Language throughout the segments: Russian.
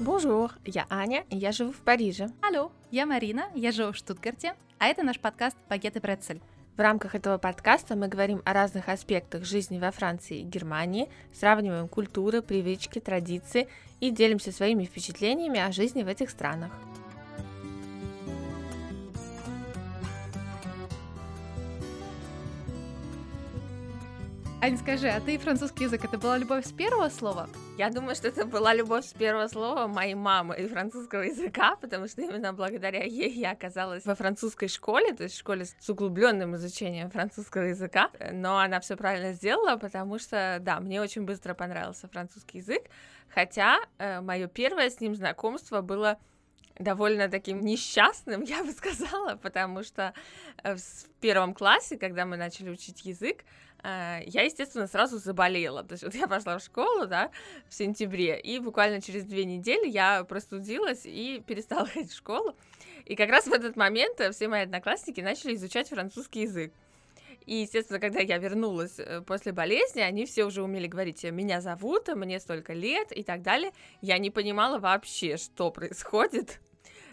Bonjour, я Аня, и я живу в Париже. Алло, я Марина, я живу в Штутгарте, а это наш подкаст «Багет и Прецель». В рамках этого подкаста мы говорим о разных аспектах жизни во Франции и Германии, сравниваем культуры, привычки, традиции и делимся своими впечатлениями о жизни в этих странах. Ань, скажи, а ты французский язык, это была любовь с первого слова? Я думаю, что это была любовь с первого слова моей мамы и французского языка, потому что именно благодаря ей я оказалась во французской школе, то есть в школе с углубленным изучением французского языка. Но она все правильно сделала, потому что, да, мне очень быстро понравился французский язык, хотя э, мое первое с ним знакомство было довольно таким несчастным, я бы сказала, потому что э, в первом классе, когда мы начали учить язык, Э, я, естественно, сразу заболела. То есть вот я пошла в школу, да, в сентябре, и буквально через две недели я простудилась и перестала ходить в школу. И как раз в этот момент все мои одноклассники начали изучать французский язык. И, естественно, когда я вернулась э, после болезни, они все уже умели говорить, меня зовут, мне столько лет и так далее. Я не понимала вообще, что происходит.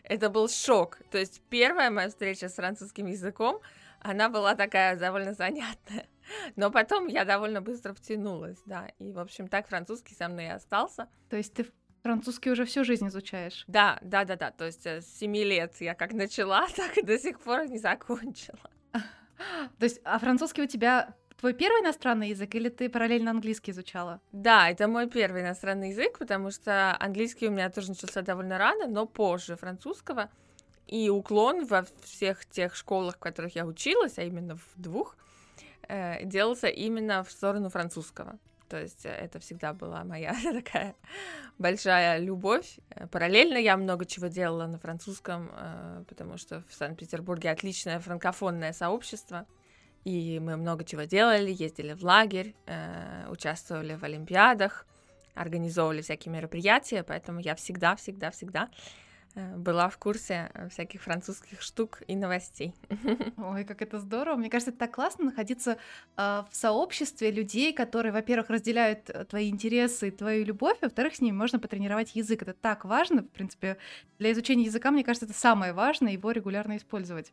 Это был шок. То есть первая моя встреча с французским языком, она была такая довольно занятная. Но потом я довольно быстро втянулась, да. И, в общем, так французский со мной и остался. То есть ты французский уже всю жизнь изучаешь? Да, да, да, да. То есть э, с 7 лет я как начала, так и до сих пор не закончила. То есть, а французский у тебя твой первый иностранный язык или ты параллельно английский изучала? Да, это мой первый иностранный язык, потому что английский у меня тоже начался довольно рано, но позже французского. И уклон во всех тех школах, в которых я училась, а именно в двух, э, делался именно в сторону французского. То есть э, это всегда была моя такая большая любовь. Параллельно я много чего делала на французском, э, потому что в Санкт-Петербурге отличное франкофонное сообщество. И мы много чего делали, ездили в лагерь, участвовали в олимпиадах, организовывали всякие мероприятия, поэтому я всегда, всегда, всегда Э, была в курсе э, всяких французских штук и новостей. Ой, как это здорово. Мне кажется, это так классно находиться э, в сообществе людей, которые, во-первых, разделяют э, твои интересы и твою любовь, а во-вторых, с ними можно потренировать язык. Это так важно, в принципе, для изучения языка, мне кажется, это самое важное, его регулярно использовать.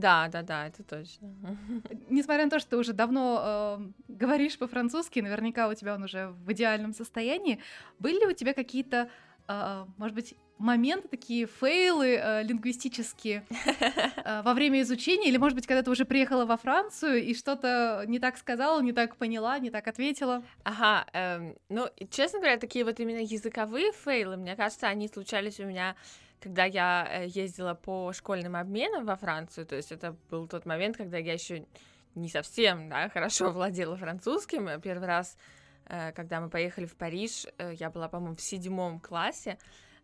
Да, да, да, это точно. Несмотря на то, что ты уже давно э, говоришь по-французски, наверняка у тебя он уже в идеальном состоянии, были ли у тебя какие-то, э, может быть, моменты, такие фейлы э, лингвистические э, во время изучения, или, может быть, когда ты уже приехала во Францию и что-то не так сказала, не так поняла, не так ответила? Ага, эм, ну, честно говоря, такие вот именно языковые фейлы, мне кажется, они случались у меня когда я э, ездила по школьным обменам во Францию, то есть это был тот момент, когда я еще не совсем да, хорошо владела французским. Первый раз, э, когда мы поехали в Париж, э, я была, по-моему, в седьмом классе,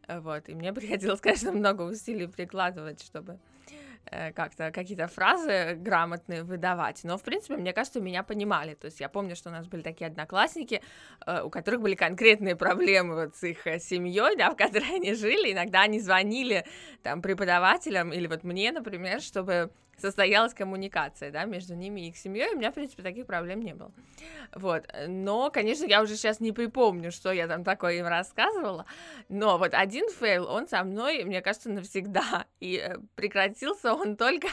вот, и мне приходилось, конечно, много усилий прикладывать, чтобы э, как-то какие-то фразы грамотные выдавать. Но, в принципе, мне кажется, меня понимали. То есть я помню, что у нас были такие одноклассники, э, у которых были конкретные проблемы вот с их э, семьей, да, в которой они жили. Иногда они звонили там преподавателям или вот мне, например, чтобы состоялась коммуникация, да, между ними и их семьей, у меня, в принципе, таких проблем не было. Вот, но, конечно, я уже сейчас не припомню, что я там такое им рассказывала, но вот один фейл, он со мной, мне кажется, навсегда, и э, прекратился он только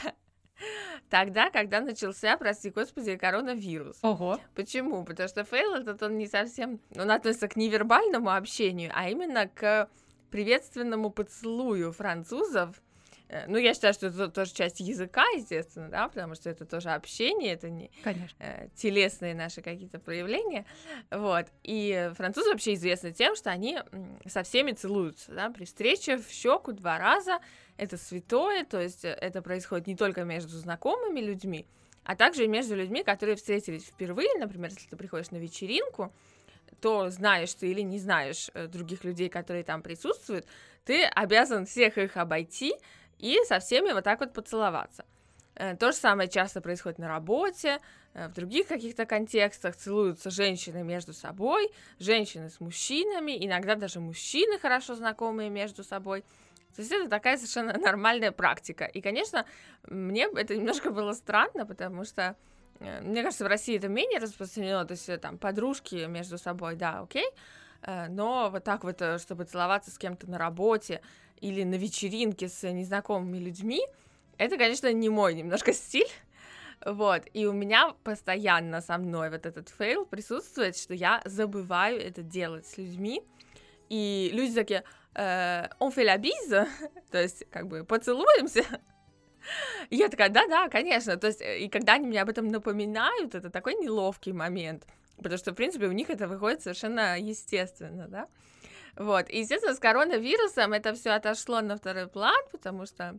Тогда, когда начался, прости господи, коронавирус. Ого. Почему? Потому что фейл этот он не совсем, он относится к невербальному общению, а именно к приветственному поцелую французов ну, я считаю, что это тоже часть языка, естественно, да, потому что это тоже общение, это не Конечно. Э, телесные наши какие-то проявления, вот. И французы вообще известны тем, что они со всеми целуются, да, при встрече в щеку два раза, это святое, то есть э, это происходит не только между знакомыми людьми, а также и между людьми, которые встретились впервые, например, если ты приходишь на вечеринку, то знаешь ты или не знаешь других людей, которые там присутствуют, ты обязан всех их обойти, и со всеми вот так вот поцеловаться. Э, то же самое часто происходит на работе, э, в других каких-то контекстах целуются женщины между собой, женщины с мужчинами, иногда даже мужчины хорошо знакомые между собой. То есть это такая совершенно нормальная практика. И, конечно, мне это немножко было странно, потому что, э, мне кажется, в России это менее распространено, то есть там подружки между собой, да, окей, но вот так вот, чтобы целоваться с кем-то на работе или на вечеринке с незнакомыми людьми, это, конечно, не мой немножко стиль, вот, и у меня постоянно со мной вот этот фейл присутствует, что я забываю это делать с людьми, и люди такие, э, on fait la то есть, как бы, поцелуемся, и я такая, да-да, конечно, то есть, э, и когда они мне об этом напоминают, это такой неловкий момент, потому что, в принципе, у них это выходит совершенно естественно, да, вот, и, естественно, с коронавирусом это все отошло на второй план, потому что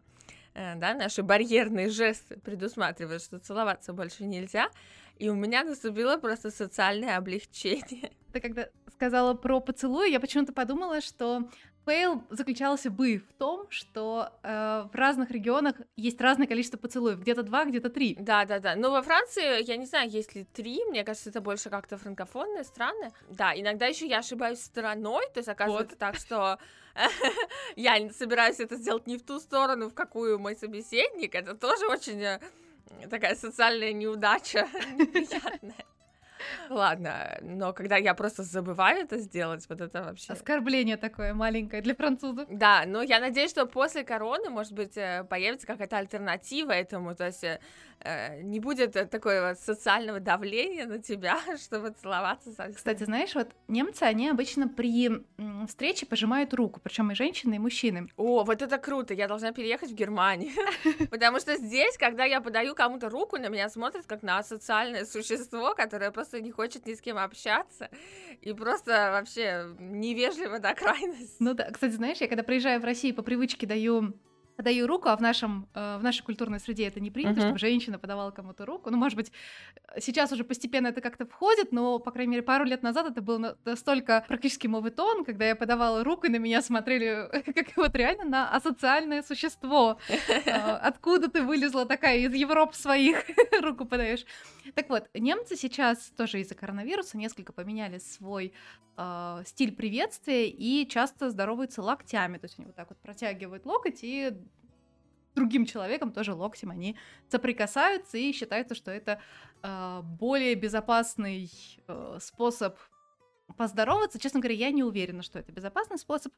Э, да, наши барьерные жесты предусматривают, что целоваться больше нельзя, и у меня наступило просто социальное облегчение. Ты когда сказала про поцелуй, я почему-то подумала, что фейл заключался бы в том, что э, в разных регионах есть разное количество поцелуев, где-то два, где-то три. Да, да, да. Но во Франции, я не знаю, есть ли три, мне кажется, это больше как-то франкофонные страны. Да, иногда еще я ошибаюсь страной, то есть оказывается вот. так, что я собираюсь это сделать не в ту сторону, в какую мой собеседник. Это тоже очень э, такая социальная неудача неприятная. Ладно, но когда я просто забываю это сделать, вот это вообще... Оскорбление такое маленькое для французов. Да, но я надеюсь, что после короны, может быть, э, появится какая-то альтернатива этому, то есть э, э не будет такого социального давления на тебя, чтобы целоваться со Кстати, знаешь, вот немцы, они обычно при встрече пожимают руку, причем и женщины, и мужчины. О, вот это круто, я должна переехать в Германию, потому что здесь, когда я подаю кому-то руку, на меня смотрят как на социальное существо, которое просто не хочет ни с кем общаться, и просто вообще невежливо до крайности. Ну да, кстати, знаешь, я когда приезжаю в Россию, по привычке даю подаю руку, а в, нашем, э, в нашей культурной среде это не принято, uh-huh. чтобы женщина подавала кому-то руку. Ну, может быть, сейчас уже постепенно это как-то входит, но, по крайней мере, пару лет назад это был настолько практически моветон, когда я подавала руку, и на меня смотрели как вот реально на асоциальное существо. А, откуда ты вылезла такая из Европы своих руку подаешь? Так вот, немцы сейчас тоже из-за коронавируса несколько поменяли свой э, стиль приветствия и часто здороваются локтями. То есть они вот так вот протягивают локоть и другим человеком тоже локтем они соприкасаются и считается, что это э, более безопасный э, способ поздороваться. Честно говоря, я не уверена, что это безопасный способ.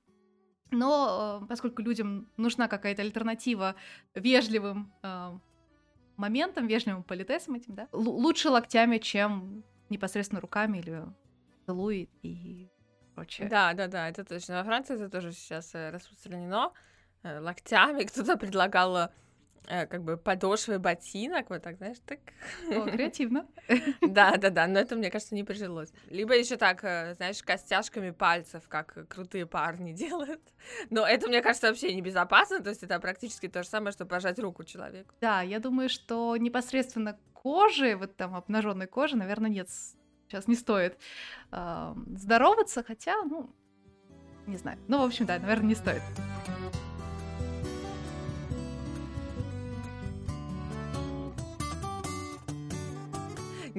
Но э, поскольку людям нужна какая-то альтернатива вежливым э, моментам, вежливым политесам этим, да, Л- лучше локтями, чем непосредственно руками или целует и прочее. Да, да, да, это точно. Во Франции это тоже сейчас э, распространено. Э, локтями кто-то предлагал э, как бы подошвы ботинок, вот так, знаешь, так. О, креативно. Да, да, да, но это, мне кажется, не прижилось. Либо еще так, знаешь, костяшками пальцев, как крутые парни делают. Но это, мне кажется, вообще небезопасно, то есть это практически то же самое, что пожать руку человеку. Да, я думаю, что непосредственно кожи, вот там обнаженной кожи, наверное, нет сейчас не стоит э, здороваться, хотя, ну, не знаю. Ну, в общем, да, наверное, не стоит.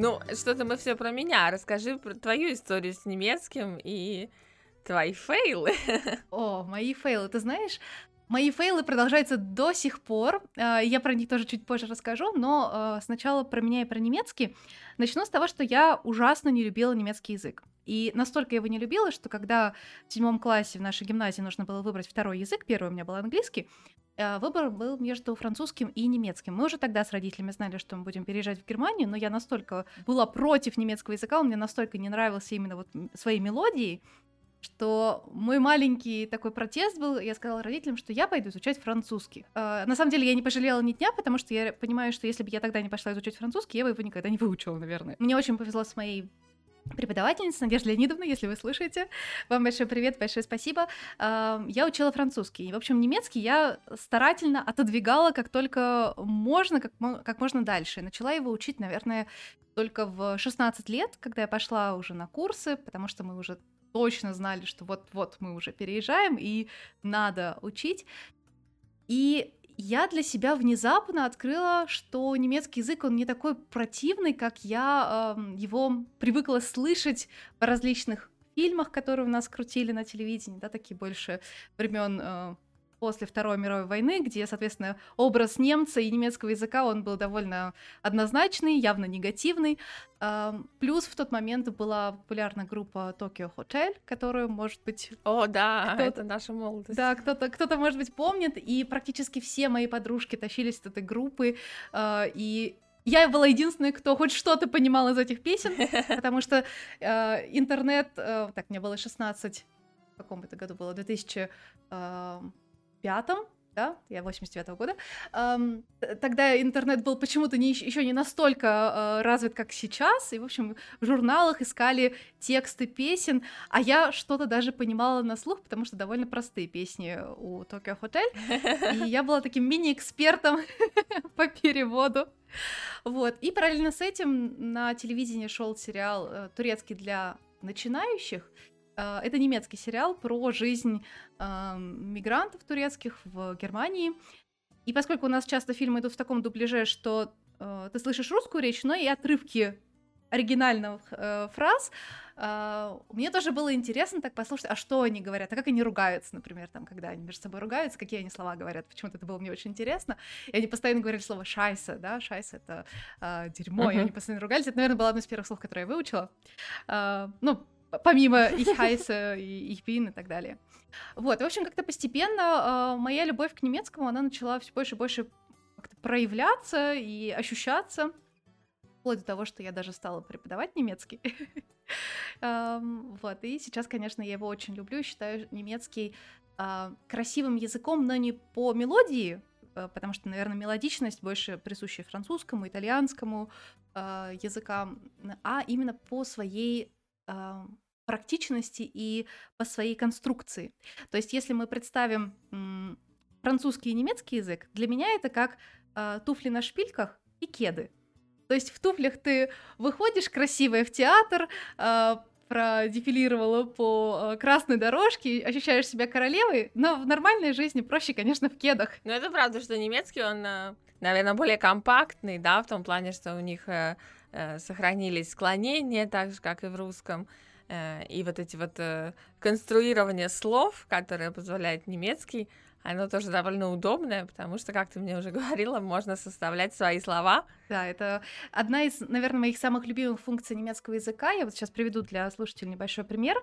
Ну, что-то мы все про меня. Расскажи про твою историю с немецким и твои фейлы. О, мои фейлы. Ты знаешь, Мои фейлы продолжаются до сих пор. А, я про них тоже чуть позже расскажу, но а, сначала про меня и про немецкий. Начну с того, что я ужасно не любила немецкий язык. И настолько его не любила, что когда в седьмом классе в нашей гимназии нужно было выбрать второй язык, первый у меня был английский, выбор был между французским и немецким. Мы уже тогда с родителями знали, что мы будем переезжать в Германию, но я настолько была против немецкого языка, он мне настолько не нравился именно вот своей мелодией, что мой маленький такой протест был, я сказала родителям, что я пойду изучать французский. Э, на самом деле я не пожалела ни дня, потому что я понимаю, что если бы я тогда не пошла изучать французский, я бы его никогда не выучила, наверное. Мне очень повезло с моей преподавательница Надежда Леонидовна, если вы слушаете. Вам большой привет, большое спасибо. Я учила французский. В общем, немецкий я старательно отодвигала как только можно, как, как можно дальше. Начала его учить, наверное, только в 16 лет, когда я пошла уже на курсы, потому что мы уже точно знали, что вот-вот мы уже переезжаем и надо учить. И я для себя внезапно открыла, что немецкий язык, он не такой противный, как я э, его привыкла слышать в различных фильмах, которые у нас крутили на телевидении, да, такие больше времен э, после Второй мировой войны, где, соответственно, образ немца и немецкого языка, он был довольно однозначный, явно негативный. Плюс в тот момент была популярна группа Tokyo Hotel, которую, может быть... О, да, это наша молодость. Да, кто-то, кто-то, может быть, помнит, и практически все мои подружки тащились от этой группы, а, и я была единственной, кто хоть что-то понимал из этих песен, потому что э, интернет, э, так, мне было 16, в каком это году было, в 2005 да, я 89-го года, эм, тогда интернет был почему-то не, еще не настолько э, развит, как сейчас, и, в общем, в журналах искали тексты песен, а я что-то даже понимала на слух, потому что довольно простые песни у Tokyo Hotel, и я была таким мини-экспертом по переводу. Вот, и параллельно с этим на телевидении шел сериал э, турецкий для начинающих, это немецкий сериал про жизнь э, мигрантов турецких в Германии. И поскольку у нас часто фильмы идут в таком дубляже, что э, ты слышишь русскую речь, но и отрывки оригинальных э, фраз, э, мне тоже было интересно так послушать, а что они говорят, а как они ругаются, например, там, когда они между собой ругаются, какие они слова говорят. Почему-то это было мне очень интересно. И они постоянно говорили слово шайса, да, шайса это э, дерьмо, uh-huh. и они постоянно ругались. Это, наверное, было одно из первых слов, которые я выучила. Э, ну, помимо их хайса и их бин и так далее. Вот, в общем, как-то постепенно э, моя любовь к немецкому, она начала все больше и больше как-то проявляться и ощущаться, вплоть до того, что я даже стала преподавать немецкий. Вот, и сейчас, конечно, я его очень люблю, считаю немецкий а, красивым языком, но не по мелодии, э, потому что, наверное, мелодичность больше присуща французскому, итальянскому а, языкам, а именно по своей практичности и по своей конструкции. То есть, если мы представим французский и немецкий язык, для меня это как э, туфли на шпильках и кеды. То есть в туфлях ты выходишь красивая в театр, э, продефилировала по красной дорожке, ощущаешь себя королевой, но в нормальной жизни проще, конечно, в кедах. Ну, это правда, что немецкий, он, наверное, более компактный, да, в том плане, что у них Э, сохранились склонения, так же, как и в русском, э, и вот эти вот э, конструирование слов, которые позволяет немецкий, оно тоже довольно удобное, потому что, как ты мне уже говорила, можно составлять свои слова. Да, это одна из, наверное, моих самых любимых функций немецкого языка. Я вот сейчас приведу для слушателей небольшой пример.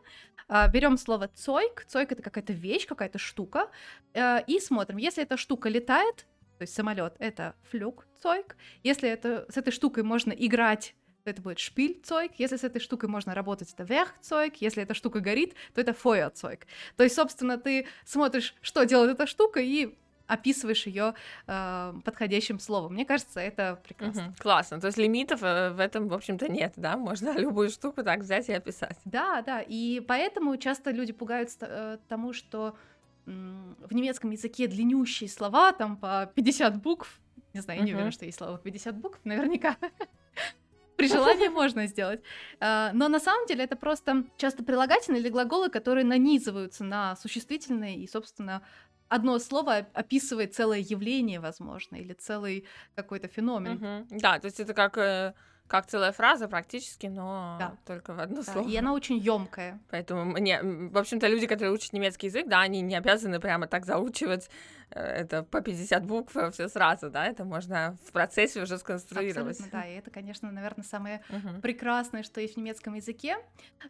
А, Берем слово цойк. Цойк это какая-то вещь, какая-то штука. И смотрим, если эта штука летает, то есть самолет это флюгцойк. Если это, с этой штукой можно играть, то это будет шпильцойк. Если с этой штукой можно работать, это верхцойк. Если эта штука горит, то это фойерцойк. То есть, собственно, ты смотришь, что делает эта штука, и описываешь ее э, подходящим словом. Мне кажется, это прекрасно. Угу, классно. То есть лимитов э, в этом, в общем-то, нет, да? Можно любую штуку так взять и описать. Да, да. И поэтому часто люди пугаются э, тому, что в немецком языке длиннющие слова, там по 50 букв. Не знаю, я не уверена, что есть слово 50 букв, наверняка. При желании можно сделать. А, но на самом деле это просто часто прилагательные или глаголы, которые нанизываются на существительные, и, собственно, одно слово описывает целое явление, возможно, или целый какой-то феномен. Да, то есть это как э, как целая фраза практически, но да. только в одно да, слово. И она очень емкая. Поэтому мне, в общем-то, люди, которые учат немецкий язык, да, они не обязаны прямо так заучивать э, это по 50 букв э, все сразу, да, это можно в процессе уже сконструировать. Абсолютно, да, и это, конечно, наверное, самое uh-huh. прекрасное, что есть в немецком языке.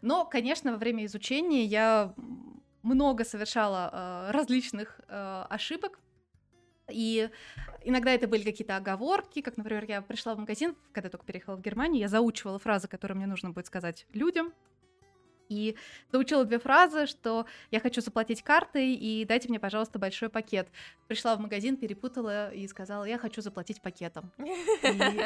Но, конечно, во время изучения я много совершала э, различных э, ошибок, и иногда это были какие-то оговорки, как, например, я пришла в магазин, когда только переехала в Германию, я заучивала фразы, которые мне нужно будет сказать людям, и заучила две фразы, что я хочу заплатить картой и дайте мне, пожалуйста, большой пакет. Пришла в магазин, перепутала и сказала, я хочу заплатить пакетом. И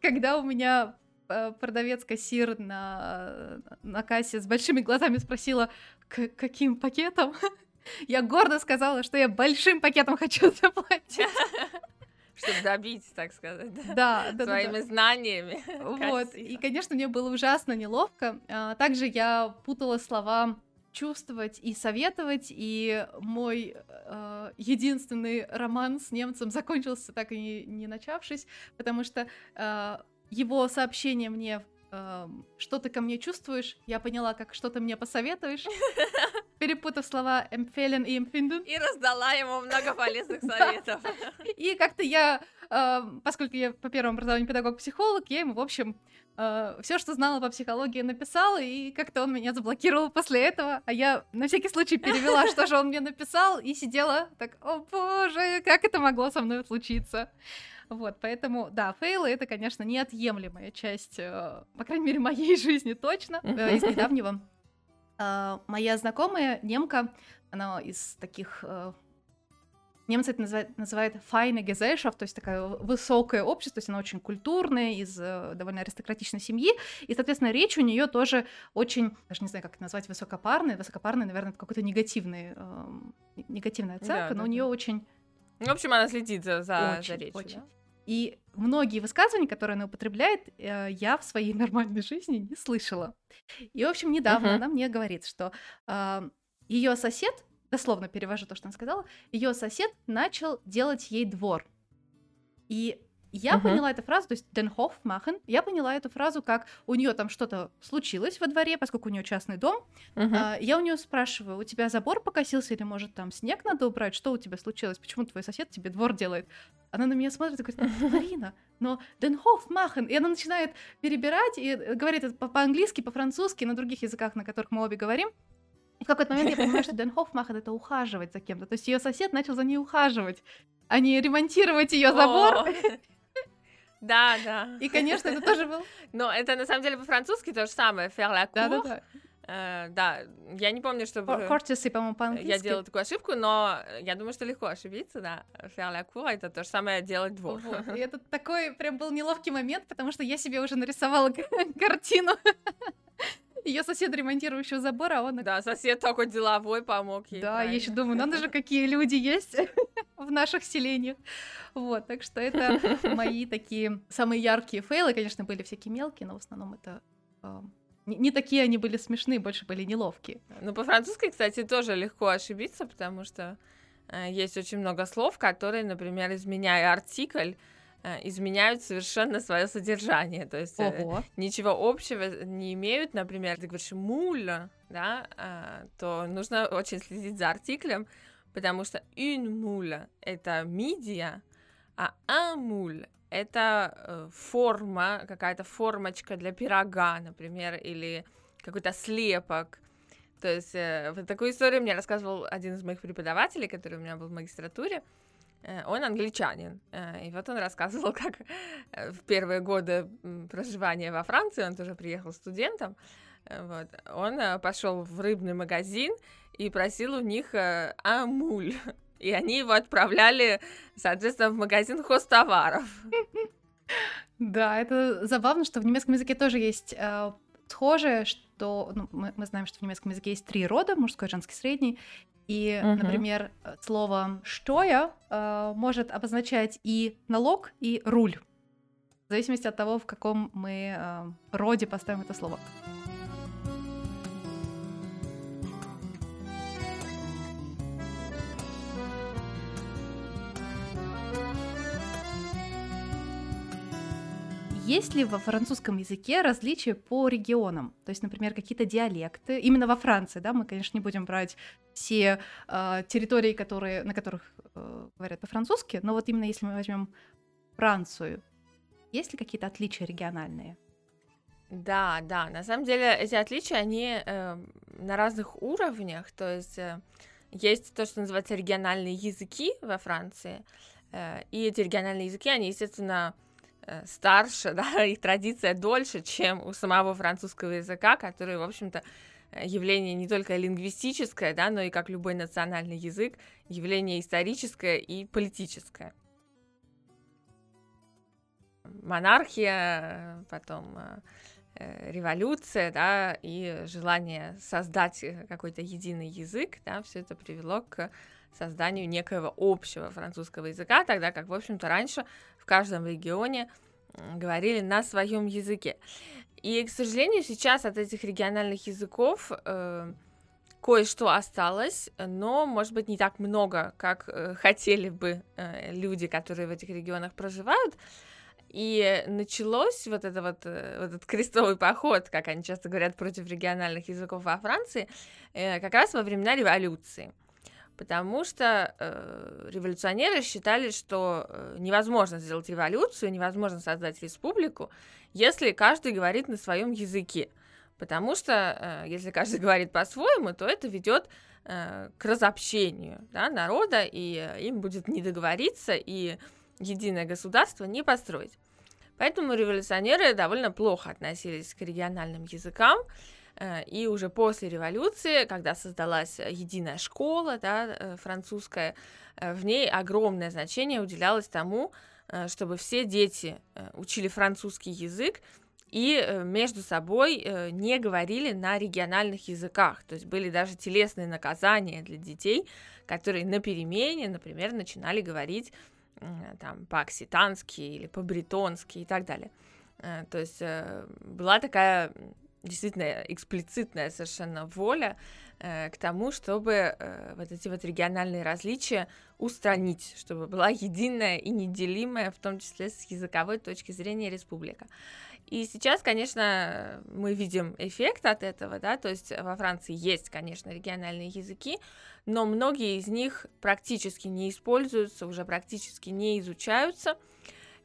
когда у меня э, продавец-кассир на, на кассе с большими глазами спросила, каким пакетом, я гордо сказала, что я большим пакетом хочу заплатить. Чтобы добить, так сказать, да, да, своими да, знаниями. Вот, и, конечно, мне было ужасно неловко. А, также я путала слова чувствовать и советовать, и мой э, единственный роман с немцем закончился так и не, не начавшись, потому что э, его сообщение мне э, что ты ко мне чувствуешь, я поняла, как что ты мне посоветуешь. перепутав слова empfehlen и empfinden. И раздала ему много полезных советов. И как-то я, э, поскольку я по первому образованию педагог-психолог, я ему, в общем, э, все, что знала по психологии, написала, и как-то он меня заблокировал после этого, а я на всякий случай перевела, что же он мне написал, и сидела так, о боже, как это могло со мной случиться. Вот, поэтому, да, фейлы — это, конечно, неотъемлемая часть, э, по крайней мере, моей жизни точно, из недавнего. Э, моя знакомая, немка, она из таких... Э, немцы это называют, называют feine Gesellschaft, то есть такое высокое общество, то есть она очень культурная, из э, довольно аристократичной семьи, и, соответственно, речь у нее тоже очень, даже не знаю, как это назвать, высокопарная, высокопарная, наверное, это какой-то негативный, э, негативная оценка, да, но да, у нее да. очень... В общем, она следит за, за, очень, за речью, очень. Да? И многие высказывания, которые она употребляет, э, я в своей нормальной жизни не слышала. И, в общем, недавно uh-huh. она мне говорит, что э, ее сосед, дословно перевожу то, что она сказала, ее сосед начал делать ей двор. И я uh-huh. поняла эту фразу, то есть Hof machen, я поняла эту фразу как у нее там что-то случилось во дворе, поскольку у нее частный дом. Uh-huh. А, я у нее спрашиваю, у тебя забор покосился или может там снег надо убрать? Что у тебя случилось? Почему твой сосед тебе двор делает? Она на меня смотрит и говорит, Марина, но Hof machen. И она начинает перебирать и говорит это по-английски, по-французски, на других языках, на которых мы обе говорим. И в какой-то момент я понимаю, что Hof machen это ухаживать за кем-то. То есть ее сосед начал за ней ухаживать, а не ремонтировать ее забор. Да, да. И, конечно, это тоже был... Но это на самом деле по-французски то же самое, faire la cour. Да, да, да. Uh, да, я не помню, чтобы... Кортисы, по-моему, по-английски. Я делала такую ошибку, но я думаю, что легко ошибиться, да. Faire la cour — это то же самое делать двор. Вот. И это такой прям был неловкий момент, потому что я себе уже нарисовала картину ее сосед ремонтирующего забора, а он... Да, сосед такой деловой помог ей. Да, я еще думаю, надо же, какие люди есть в наших селениях. Вот, так что это мои такие самые яркие фейлы. Конечно, были всякие мелкие, но в основном это не, не такие они были смешные, больше были неловкие. Ну, по-французски, кстати, тоже легко ошибиться, потому что э, есть очень много слов, которые, например, изменяя артикль, изменяют совершенно свое содержание. То есть э, ничего общего не имеют. Например, ты говоришь муля, да, э, то нужно очень следить за артиклем, потому что une муля это мидия, а un муль это э, форма, какая-то формочка для пирога, например, или какой-то слепок. То есть э, вот такую историю мне рассказывал один из моих преподавателей, который у меня был в магистратуре. Э, он англичанин, э, и вот он рассказывал, как э, в первые годы проживания во Франции, он тоже приехал студентом, вот, он пошел в рыбный магазин и просил у них амуль, и они его отправляли, соответственно, в магазин хостоваров. Да, это забавно, что в немецком языке тоже есть схожее, что ну, мы, мы знаем, что в немецком языке есть три рода, мужской, женский, средний. И, uh-huh. например, слово «штоя» э, может обозначать и налог, и руль, в зависимости от того, в каком мы э, роде поставим это слово. Есть ли во французском языке различия по регионам? То есть, например, какие-то диалекты, именно во Франции, да, мы, конечно, не будем брать все э, территории, которые, на которых э, говорят по-французски, но вот именно если мы возьмем Францию, есть ли какие-то отличия региональные? Да, да, на самом деле эти отличия, они э, на разных уровнях, то есть э, есть то, что называется региональные языки во Франции, э, и эти региональные языки, они, естественно, старше, да, их традиция дольше, чем у самого французского языка, который, в общем-то, э, явление не только лингвистическое, да, но и как любой национальный язык, явление историческое и политическое. Монархия, потом э, революция, да, и желание создать какой-то единый язык, да, все это привело к созданию некоего общего французского языка, тогда как, в общем-то, раньше в каждом регионе говорили на своем языке. И, к сожалению, сейчас от этих региональных языков э, кое-что осталось, но, может быть, не так много, как э, хотели бы э, люди, которые в этих регионах проживают. И началось вот, это вот, э, вот этот крестовый поход, как они часто говорят, против региональных языков во Франции, э, как раз во времена революции. Потому что э, революционеры считали, что э, невозможно сделать революцию, невозможно создать республику, если каждый говорит на своем языке. Потому что э, если каждый говорит по-своему, то это ведет э, к разобщению да, народа, и им будет не договориться, и единое государство не построить. Поэтому революционеры довольно плохо относились к региональным языкам, э, и уже после революции, когда создалась единая школа да, э, французская, э, в ней огромное значение уделялось тому, чтобы все дети учили французский язык и между собой не говорили на региональных языках. То есть были даже телесные наказания для детей, которые на перемене, например, начинали говорить там по-окситански или по-бретонски и так далее. Э, то есть э, была такая действительно эксплицитная совершенно воля э, к тому, чтобы вот эти вот региональные различия устранить, чтобы была единая и неделимая, в том числе с языковой точки зрения, республика. И сейчас, конечно, мы видим эффект от этого, да, то есть во Франции есть, конечно, региональные языки, но многие из них практически не используются, уже практически не изучаются.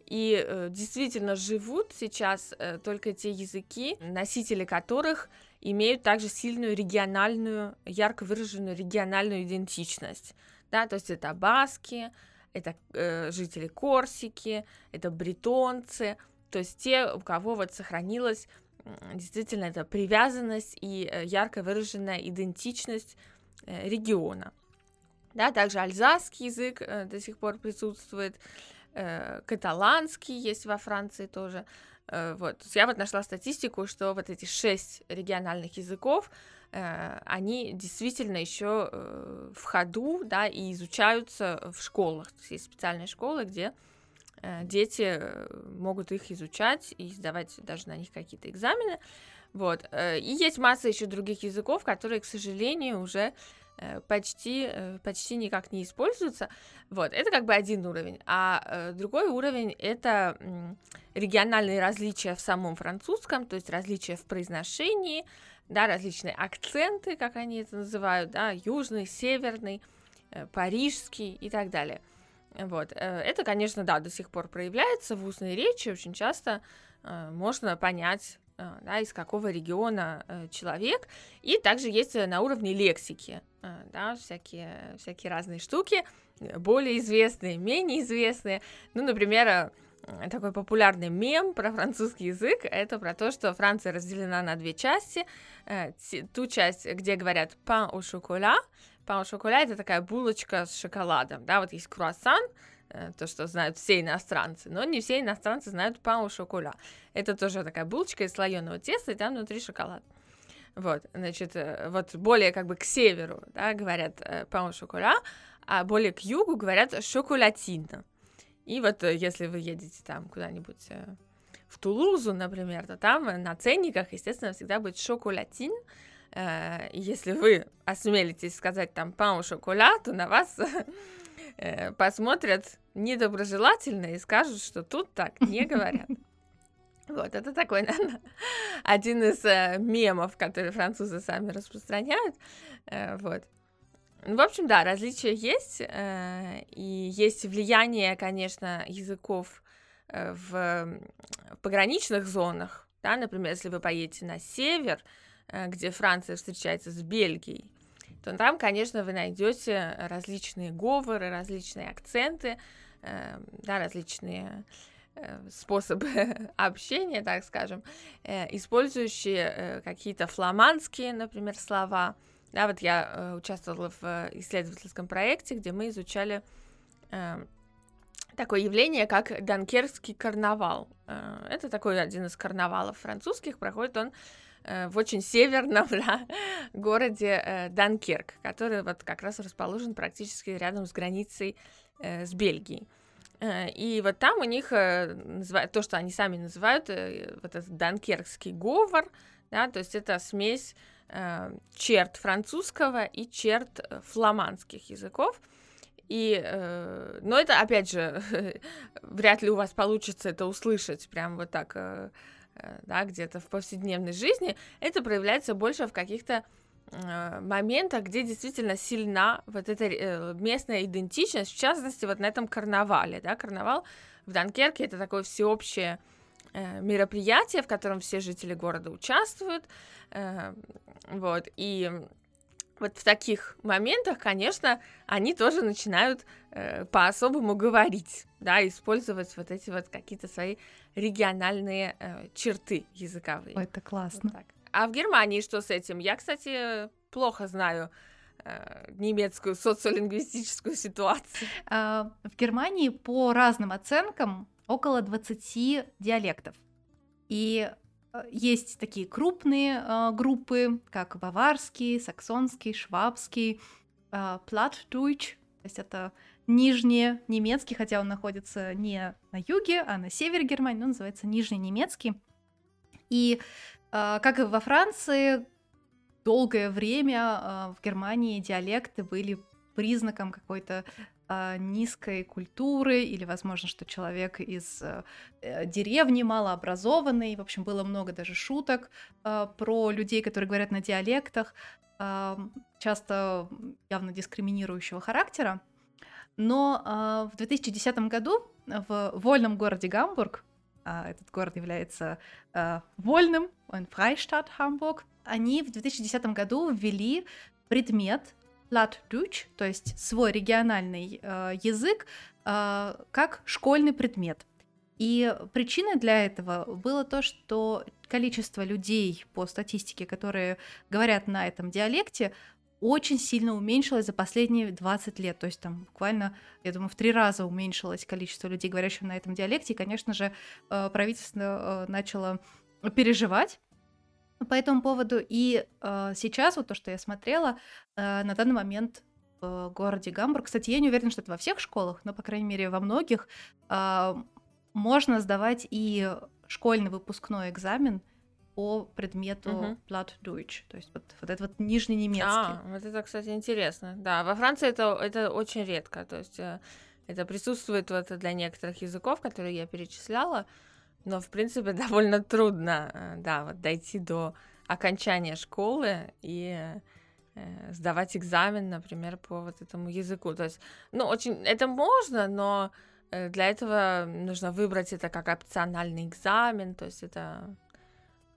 И э, действительно живут сейчас э, только те языки, носители которых имеют также сильную региональную, ярко выраженную региональную идентичность. Да, то есть это баски, это э, жители Корсики, это бретонцы, то есть те, у кого вот сохранилась действительно эта привязанность и э, ярко выраженная идентичность Э, региона. Да, также альзасский язык э, до сих пор присутствует, э, каталанский есть во Франции тоже. Э, вот. Я вот нашла статистику, что вот эти шесть региональных языков, э, они действительно еще э, в ходу, да, и изучаются в школах. То есть, есть специальные школы, где э, дети э, могут их изучать и сдавать даже на них какие-то экзамены. Вот. Э, и есть масса еще других языков, которые, к сожалению, уже почти, э, почти никак не используются. Вот, это как бы один уровень. А другой уровень — это региональные различия в самом французском, то есть различия в произношении, да, различные акценты, как они это называют, да, южный, северный, парижский и так далее. Вот, это, конечно, да, до сих пор проявляется в устной речи, очень часто можно понять Э, да, из какого региона э, человек. И также есть э, на уровне лексики, да, всякие, всякие разные штуки, более известные, менее известные. Ну, например, такой популярный мем про французский язык, это про то, что Франция разделена на две части. Ту часть, где говорят pain au chocolat, pain au chocolat это такая булочка с шоколадом, да, вот есть круассан, Э, то, что знают все иностранцы, но не все иностранцы знают пау шоколя. Это тоже такая булочка из слоеного теста, и там внутри шоколад. Вот, значит, э, вот более как бы к северу, да, говорят э, пау шоколя, а более к югу говорят шоколатина. И вот если вы едете там куда-нибудь в Тулузу, например, то там на ценниках, естественно, всегда будет шоколатин. Если вы осмелитесь сказать там пау шоколя, то на вас Э, посмотрят недоброжелательно и скажут, что тут так не говорят. Вот, это такой, наверное, один из э, мемов, которые французы сами распространяют. Э, вот. В общем, да, различия есть, э, и есть влияние, конечно, языков э, в, в пограничных зонах. Да, например, если вы поедете на север, э, где Франция встречается с Бельгией, то там, конечно, вы найдете различные говоры, различные акценты, э, да, различные э, способы общения, так скажем, э, использующие э, какие-то фламандские, например, слова. Да, вот я э, участвовала в исследовательском проекте, где мы изучали э, такое явление, как Данкерский карнавал. Э, это такой один из карнавалов французских, проходит он Э, в очень северном да, городе э, Данкирк, который вот как раз расположен практически рядом с границей э, с Бельгией. И вот там у них то, что они сами называют вот этот данкеркский говор, да, то есть это смесь черт французского и черт фламандских языков. И, э, но это, опять же, вряд ли у вас получится это услышать прям вот так, э, э, да, где-то в повседневной жизни. Это проявляется больше в каких-то э, моментах, где действительно сильна вот эта э, местная идентичность, в частности, вот на этом карнавале, да, карнавал в Данкерке это такое всеобщее э, мероприятие, в котором все жители города участвуют, вот, и вот в таких моментах, конечно, они тоже начинают э, по-особому говорить, да, использовать вот эти вот какие-то свои региональные э, черты языковые. Ой, это классно. Вот а в Германии что с этим? Я, кстати, плохо знаю э, немецкую социолингвистическую ситуацию. А, в Германии по разным оценкам около 20 диалектов. И Э, есть такие крупные э, группы, как баварский, саксонский, швабский, платдуйч, то есть это нижний немецкий, хотя он находится не на юге, а на севере Германии, но называется нижний немецкий. И как и во Франции, долгое время э, в Германии диалекты были признаком какой-то э, низкой культуры, или, возможно, что человек из э, деревни малообразованный. В общем, было много даже шуток про людей, которые говорят на диалектах, часто явно дискриминирующего характера. Но в 2010 году в вольном городе Гамбург, этот город является э, вольным, он Фрайштадт Хамбург, они в 2010 году ввели предмет Plattdeutsch, то есть свой региональный э, язык, как школьный предмет. И причиной для этого было то, что количество людей по статистике, которые говорят на этом диалекте, очень сильно уменьшилось за последние 20 лет. То есть там буквально, я думаю, в три раза уменьшилось количество людей, говорящих на этом диалекте. И, конечно же, э, правительство э, начало переживать по этому поводу. И э, сейчас вот то, что я смотрела, на данный момент в городе Гамбург, кстати, я не уверена, что это во всех школах, но, по крайней мере, во многих, можно сдавать и школьный выпускной экзамен по предмету uh-huh. Plattdeutsch, то есть вот, вот это вот нижний немецкий. А, вот это, кстати, интересно. Да, во Франции это, это очень редко, то есть э, это присутствует вот для некоторых языков, которые я перечисляла, но, в принципе, довольно трудно, э, да, вот дойти до окончания школы и э, сдавать экзамен, например, по вот этому языку. То есть, ну, очень, это можно, но для этого нужно выбрать это как опциональный экзамен, то есть это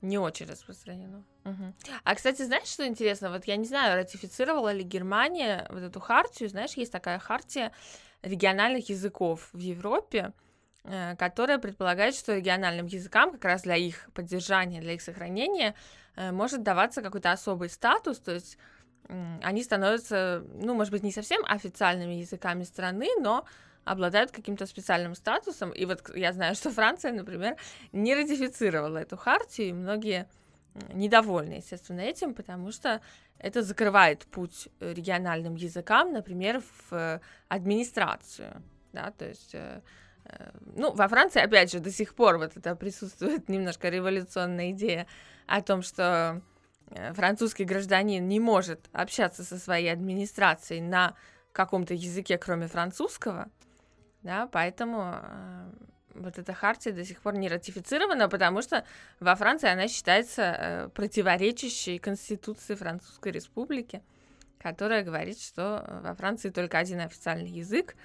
не очень распространено. Угу. А, кстати, знаешь, что интересно? Вот я не знаю, ратифицировала ли Германия вот эту хартию. Знаешь, есть такая хартия региональных языков в Европе. Э, которая предполагает, что региональным языкам, как раз для их поддержания, для их сохранения, э, может даваться какой-то особый статус, то есть они становятся, ну, может быть, не совсем официальными языками страны, но обладают каким-то специальным статусом. И вот я знаю, что Франция, например, не ратифицировала эту хартию, и многие недовольны, естественно, этим, потому что это закрывает путь региональным языкам, например, в администрацию, да, то есть Э, ну, во Франции, опять же, до сих пор вот это присутствует немножко революционная идея о том, что э, французский гражданин не может общаться со своей администрацией на каком-то языке, кроме французского, да, поэтому э, вот эта хартия до сих пор не ратифицирована, потому что во Франции она считается э, противоречащей Конституции Французской Республики, которая говорит, что во Франции только один официальный язык,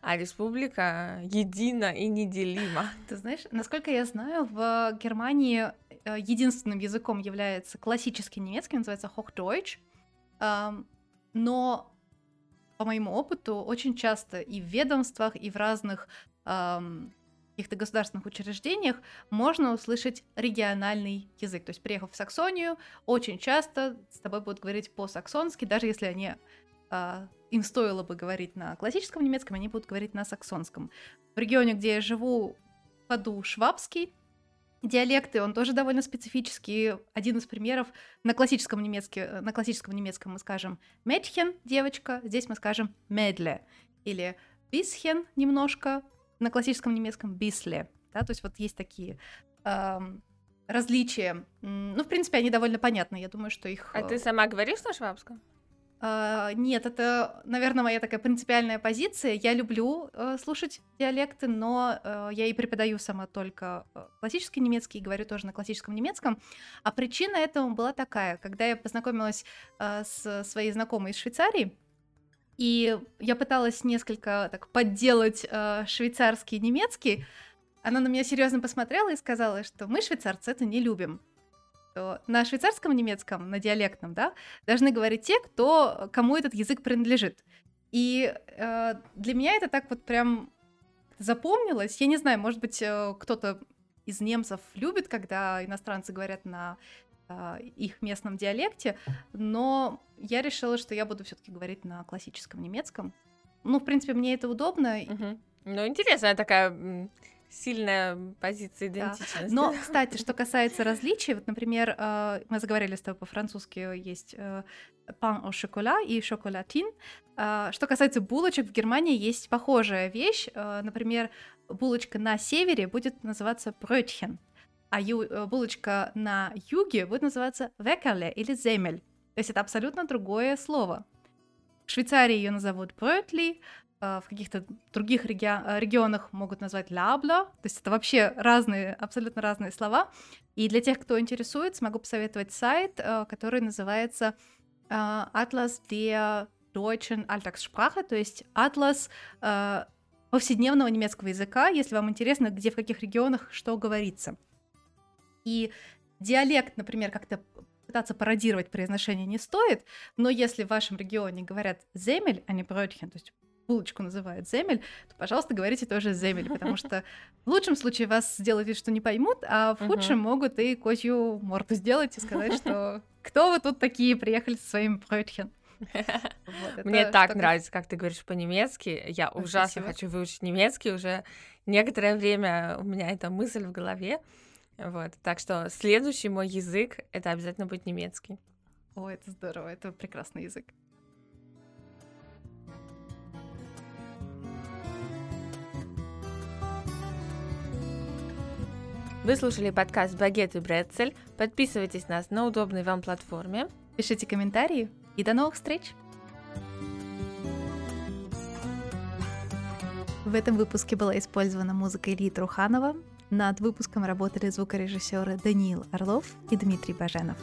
а республика едина и неделима. Ты знаешь, насколько я знаю, в Германии э, единственным языком является классический немецкий, называется Hochdeutsch, но по моему опыту очень часто и в ведомствах, и в разных каких-то государственных учреждениях можно услышать региональный язык. То есть, приехав в Саксонию, очень часто с тобой будут говорить по-саксонски, даже если они а, им стоило бы говорить на классическом немецком, они будут говорить на саксонском. В регионе, где я живу, в ходу швабский диалекты, он тоже довольно специфический. Один из примеров на классическом, немецке, на классическом немецком мы скажем «Mädchen» — девочка, здесь мы скажем «Mädle» или «bisschen» немножко, на классическом немецком «bissle». Да, то есть вот есть такие эм, различия. Ну, в принципе, они довольно понятны. Я думаю, что их... А ты сама говоришь на швабском? А, нет, это, наверное, моя такая принципиальная позиция. Я люблю э, слушать диалекты, но э, я и преподаю сама только э, классический немецкий и говорю тоже на классическом немецком. А причина этому была такая, когда я познакомилась с своей знакомой из Швейцарии, и я пыталась несколько так подделать швейцарский немецкий, она на меня серьезно посмотрела и сказала, что мы швейцарцы это не любим на швейцарском немецком, на диалектном, да, должны говорить те, кто, кому этот язык принадлежит. И э, для меня это так вот прям запомнилось. Я не знаю, может быть, э, кто-то из немцев любит, когда иностранцы говорят на э, их местном диалекте, но я решила, что я буду все-таки говорить на классическом немецком. Ну, в принципе, мне это удобно. Угу. Ну, интересная такая сильная позиция идентичности. Да. Но, кстати, что касается различий, вот, например, э, мы заговорили с тобой по-французски, есть пан au chocolat и шоколатин. Э, что касается булочек, в Германии есть похожая вещь. Э, например, булочка на севере будет называться брötchen, а булочка на юге будет называться векерле или земель. То есть это абсолютно другое слово. В Швейцарии ее назовут брötli, в каких-то других реги- а, регионах могут назвать лябла, то есть это вообще разные, абсолютно разные слова. И для тех, кто интересуется, могу посоветовать сайт, а, который называется Atlas der deutschen Alltagssprache, то есть атлас повседневного немецкого языка, если вам интересно, где в каких регионах что говорится. И диалект, например, как-то пытаться пародировать произношение не стоит, но если в вашем регионе говорят земель, а не брötchen, то есть булочку называют земель, то, пожалуйста, говорите тоже земель, потому что в лучшем случае вас сделают вид, что не поймут, а в худшем могут и козью морду сделать и сказать, что кто вы тут такие приехали со своим брötchen. Вот, Мне так нравится, как ты говоришь по-немецки. Я Ой, ужасно спасибо. хочу выучить немецкий уже некоторое время. У меня эта мысль в голове. Вот, так что следующий мой язык это обязательно будет немецкий. О, это здорово, это прекрасный язык. Вы слушали подкаст «Багет и Брецель». Подписывайтесь на нас на удобной вам платформе. Пишите комментарии и до новых встреч! В этом выпуске была использована музыка Ильи Труханова. Над выпуском работали звукорежиссеры Даниил Орлов и Дмитрий Баженов.